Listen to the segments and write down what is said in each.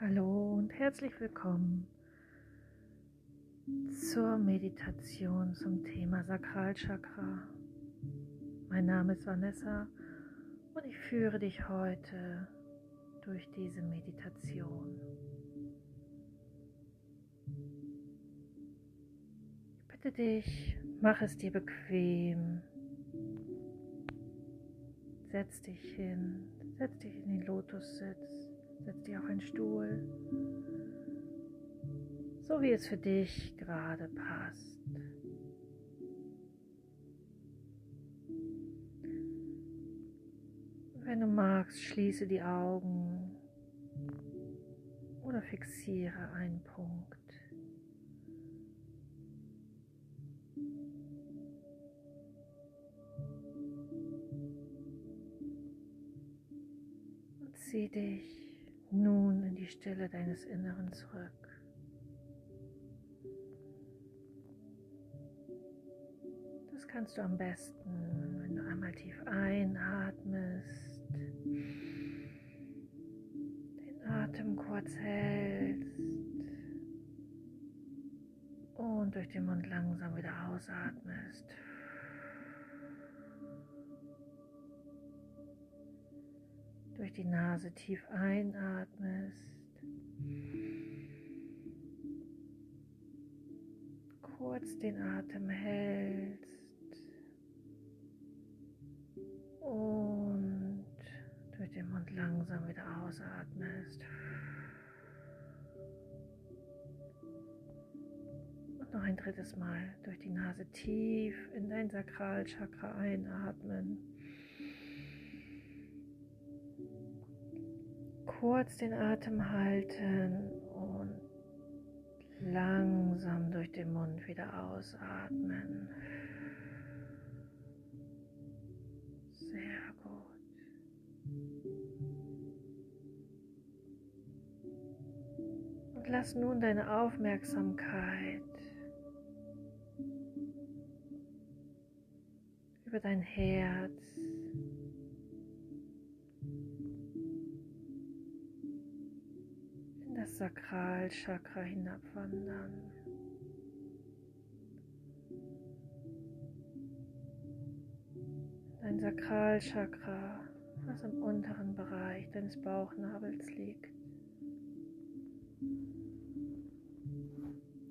Hallo und herzlich willkommen zur Meditation zum Thema Sakralchakra. Mein Name ist Vanessa und ich führe dich heute durch diese Meditation. Ich bitte dich, mach es dir bequem. Setz dich hin, setz dich in den Lotussitz, setz dich auf einen Stuhl, so wie es für dich gerade passt. Wenn du magst, schließe die Augen oder fixiere einen Punkt. Und zieh dich nun in die Stille deines Inneren zurück. Das kannst du am besten, wenn du einmal tief einatmest den Atem kurz hältst und durch den Mund langsam wieder ausatmest. Durch die Nase tief einatmest. Kurz den Atem hältst. Und durch den Mund langsam wieder ausatmest. Und noch ein drittes Mal durch die Nase tief in dein Sakralchakra einatmen. Kurz den Atem halten und langsam durch den Mund wieder ausatmen. Sehr gut. Und lass nun deine Aufmerksamkeit über dein Herz Sakralchakra hinabwandern. Dein Sakralchakra, was im unteren Bereich deines Bauchnabels liegt.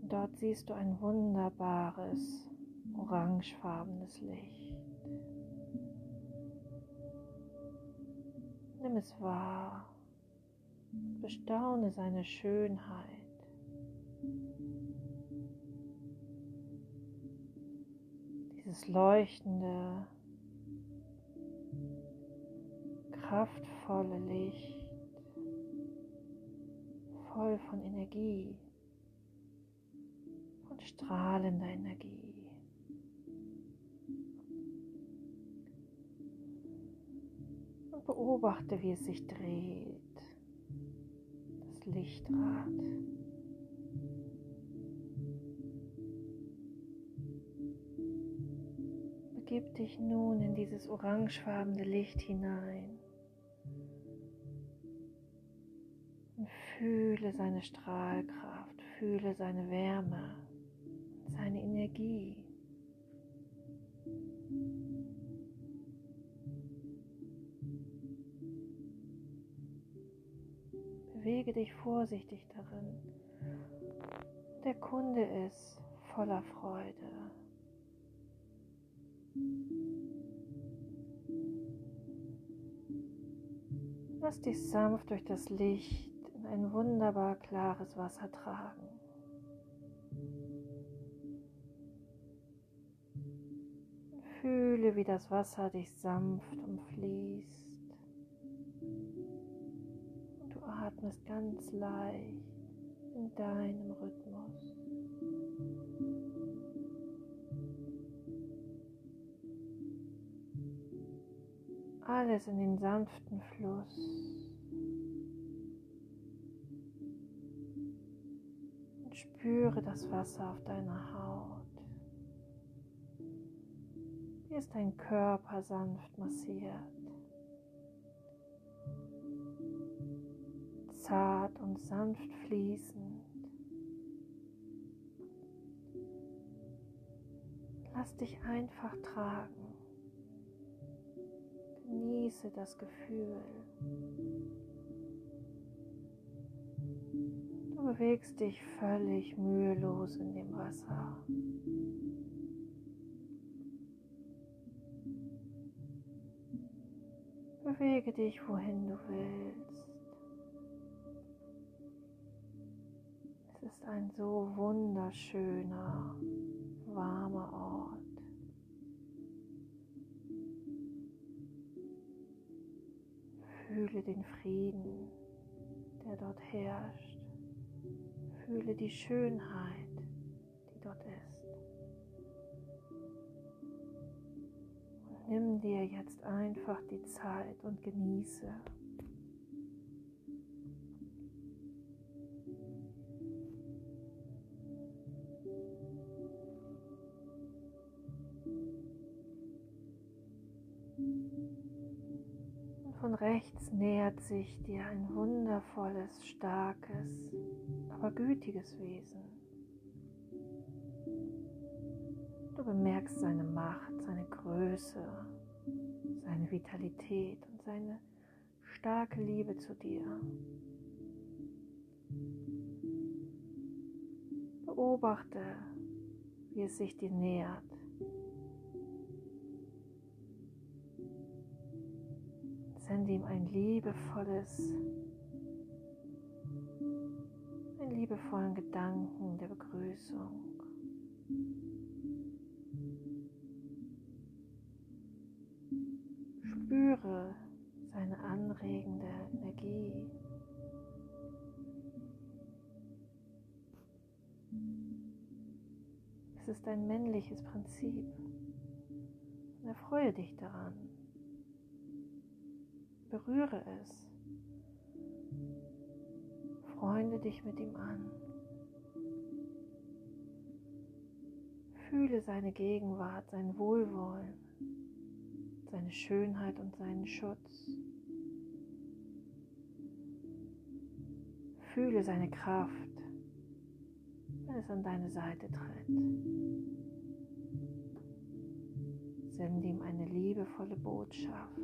Dort siehst du ein wunderbares, orangefarbenes Licht. Nimm es wahr, bestaune seine Schönheit. Dieses leuchtende, kraftvolle Licht, voll von Energie, von strahlender Energie. Und beobachte, wie es sich dreht, Lichtrad. Begib dich nun in dieses orangefarbene Licht hinein. Und fühle seine Strahlkraft, fühle seine Wärme, seine Energie. Bewege dich vorsichtig darin. Der Kunde ist voller Freude. Lass dich sanft durch das Licht in ein wunderbar klares Wasser tragen. Fühle, wie das Wasser dich sanft umfließt. Atmest ganz leicht in deinem Rhythmus. alles in den sanften Fluss. Und spüre das Wasser auf deiner Haut. Wie ist dein Körper sanft massiert. Zart und sanft fließend. Lass dich einfach tragen. Genieße das Gefühl. Du bewegst dich völlig mühelos in dem Wasser. Bewege dich, wohin du willst. Ein so wunderschöner, warmer Ort. Fühle den Frieden, der dort herrscht. Fühle die Schönheit, die dort ist. Und nimm dir jetzt einfach die Zeit und genieße. Von rechts nähert sich dir ein wundervolles, starkes, aber gütiges Wesen. Du bemerkst seine Macht, seine Größe, seine Vitalität und seine starke Liebe zu dir. Beobachte, wie es sich dir nähert. Sende ihm ein liebevolles, einen liebevollen Gedanken der Begrüßung. Spüre seine anregende Energie. Es ist ein männliches Prinzip. Erfreue dich daran. Berühre es. Freunde dich mit ihm an. Fühle seine Gegenwart, sein Wohlwollen, seine Schönheit und seinen Schutz. Fühle seine Kraft, wenn es an deine Seite tritt. Sende ihm eine liebevolle Botschaft.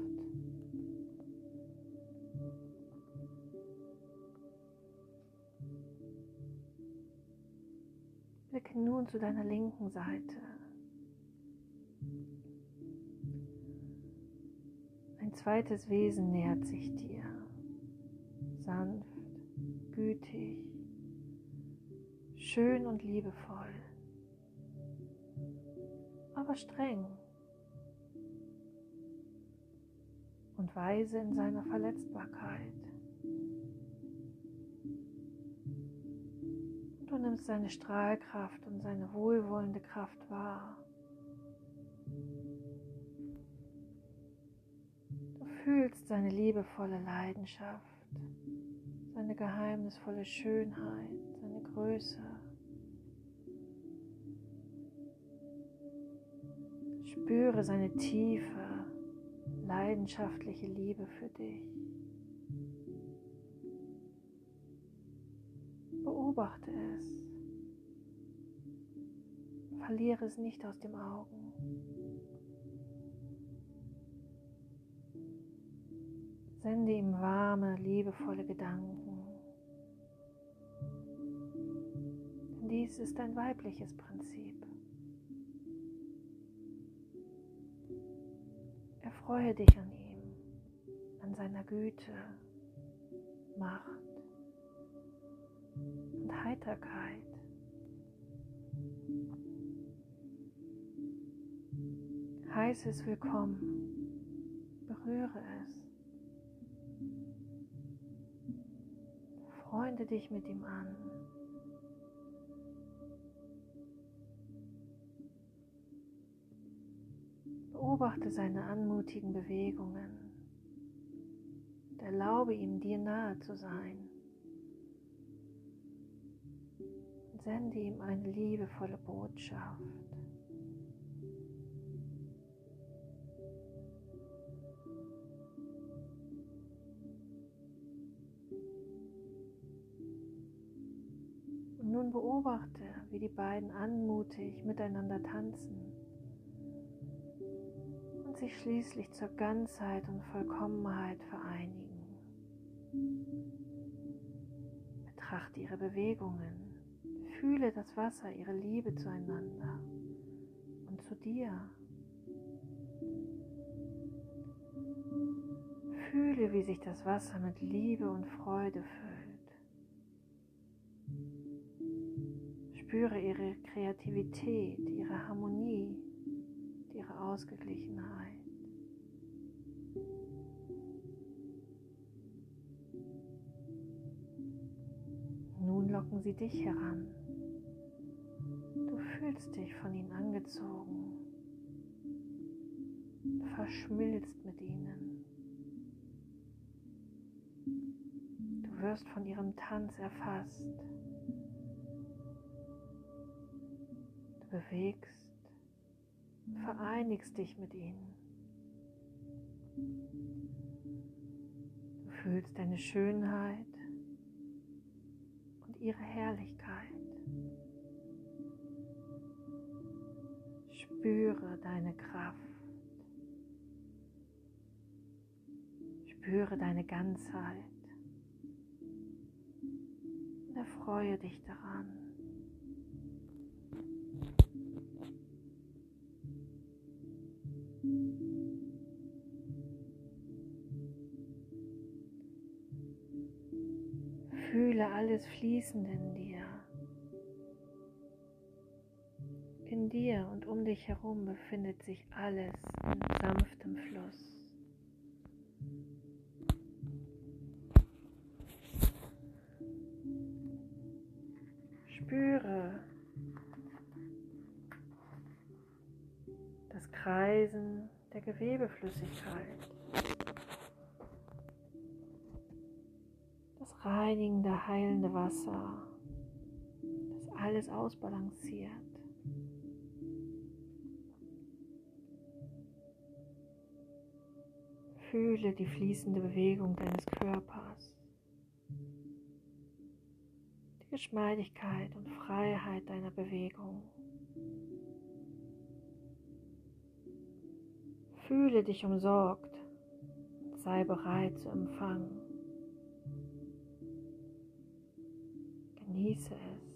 Blicke nun zu deiner linken Seite. Ein zweites Wesen nähert sich dir. Sanft, gütig, schön und liebevoll, aber streng und weise in seiner Verletzbarkeit. Du nimmst seine Strahlkraft und seine wohlwollende Kraft wahr. Du fühlst seine liebevolle Leidenschaft, seine geheimnisvolle Schönheit, seine Größe. Spüre seine tiefe, leidenschaftliche Liebe für dich. Beobachte es. Verliere es nicht aus den Augen. Sende ihm warme, liebevolle Gedanken. Denn dies ist ein weibliches Prinzip. Erfreue dich an ihm, an seiner Güte, Macht Heiterkeit. Heiße es willkommen, berühre es. Freunde dich mit ihm an. Beobachte seine anmutigen Bewegungen und erlaube ihm, dir nahe zu sein. Sende ihm eine liebevolle Botschaft. nun beobachte, wie die beiden anmutig miteinander tanzen und sich schließlich zur Ganzheit und Vollkommenheit vereinigen. Betrachte ihre Bewegungen, fühle das Wasser, ihre Liebe zueinander und zu dir. Fühle, wie sich das Wasser mit Liebe und Freude füllt. Spüre ihre Kreativität, ihre Harmonie, ihre Ausgeglichenheit. Nun locken sie dich heran. Du fühlst dich von ihnen angezogen, verschmilzt mit ihnen. wirst von ihrem Tanz erfasst. Du bewegst, vereinigst dich mit ihnen. Du fühlst deine Schönheit und ihre Herrlichkeit. Spüre deine Kraft. Spüre deine Ganzheit erfreue dich daran. Fühle alles Fließende in dir. In dir und um dich herum befindet sich alles in sanftem Fluss. Spüre das Kreisen der Gewebeflüssigkeit, das reinigende, heilende Wasser, das alles ausbalanciert. Fühle die fließende Bewegung deines Körpers. Geschmeidigkeit und Freiheit deiner Bewegung. Fühle dich umsorgt und sei bereit zu empfangen. Genieße es.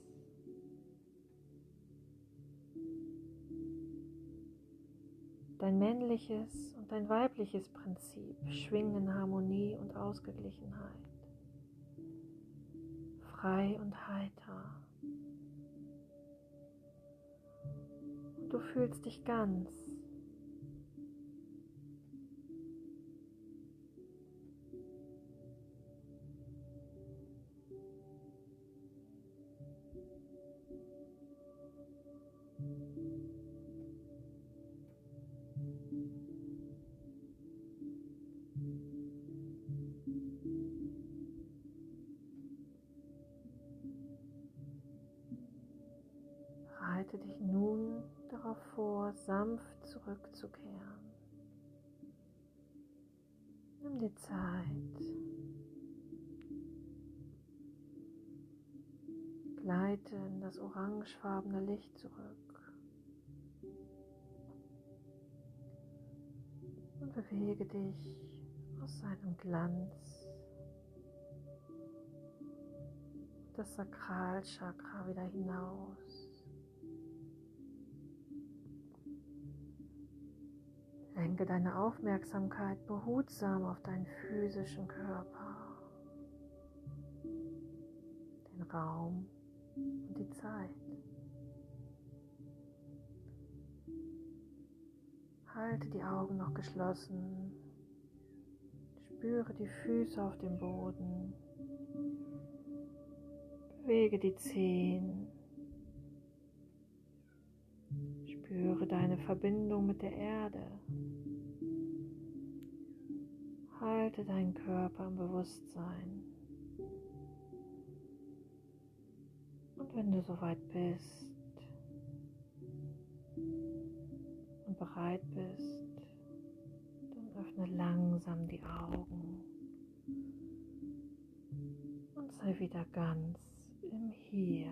Dein männliches und dein weibliches Prinzip schwingen in Harmonie und Ausgeglichenheit frei und heiter. Du fühlst dich ganz Bereite dich nun darauf vor, sanft zurückzukehren. Nimm dir Zeit. Gleite in das orangefarbene Licht zurück. Und bewege dich aus seinem Glanz das Sakralchakra wieder hinaus. Lenke deine Aufmerksamkeit behutsam auf deinen physischen Körper, den Raum und die Zeit. Halte die Augen noch geschlossen. Spüre die Füße auf dem Boden. Bewege die Zehen. Spüre deine Verbindung mit der Erde. Halte deinen Körper im Bewusstsein. Und wenn du soweit bist und bereit bist, dann öffne langsam die Augen und sei wieder ganz im Hier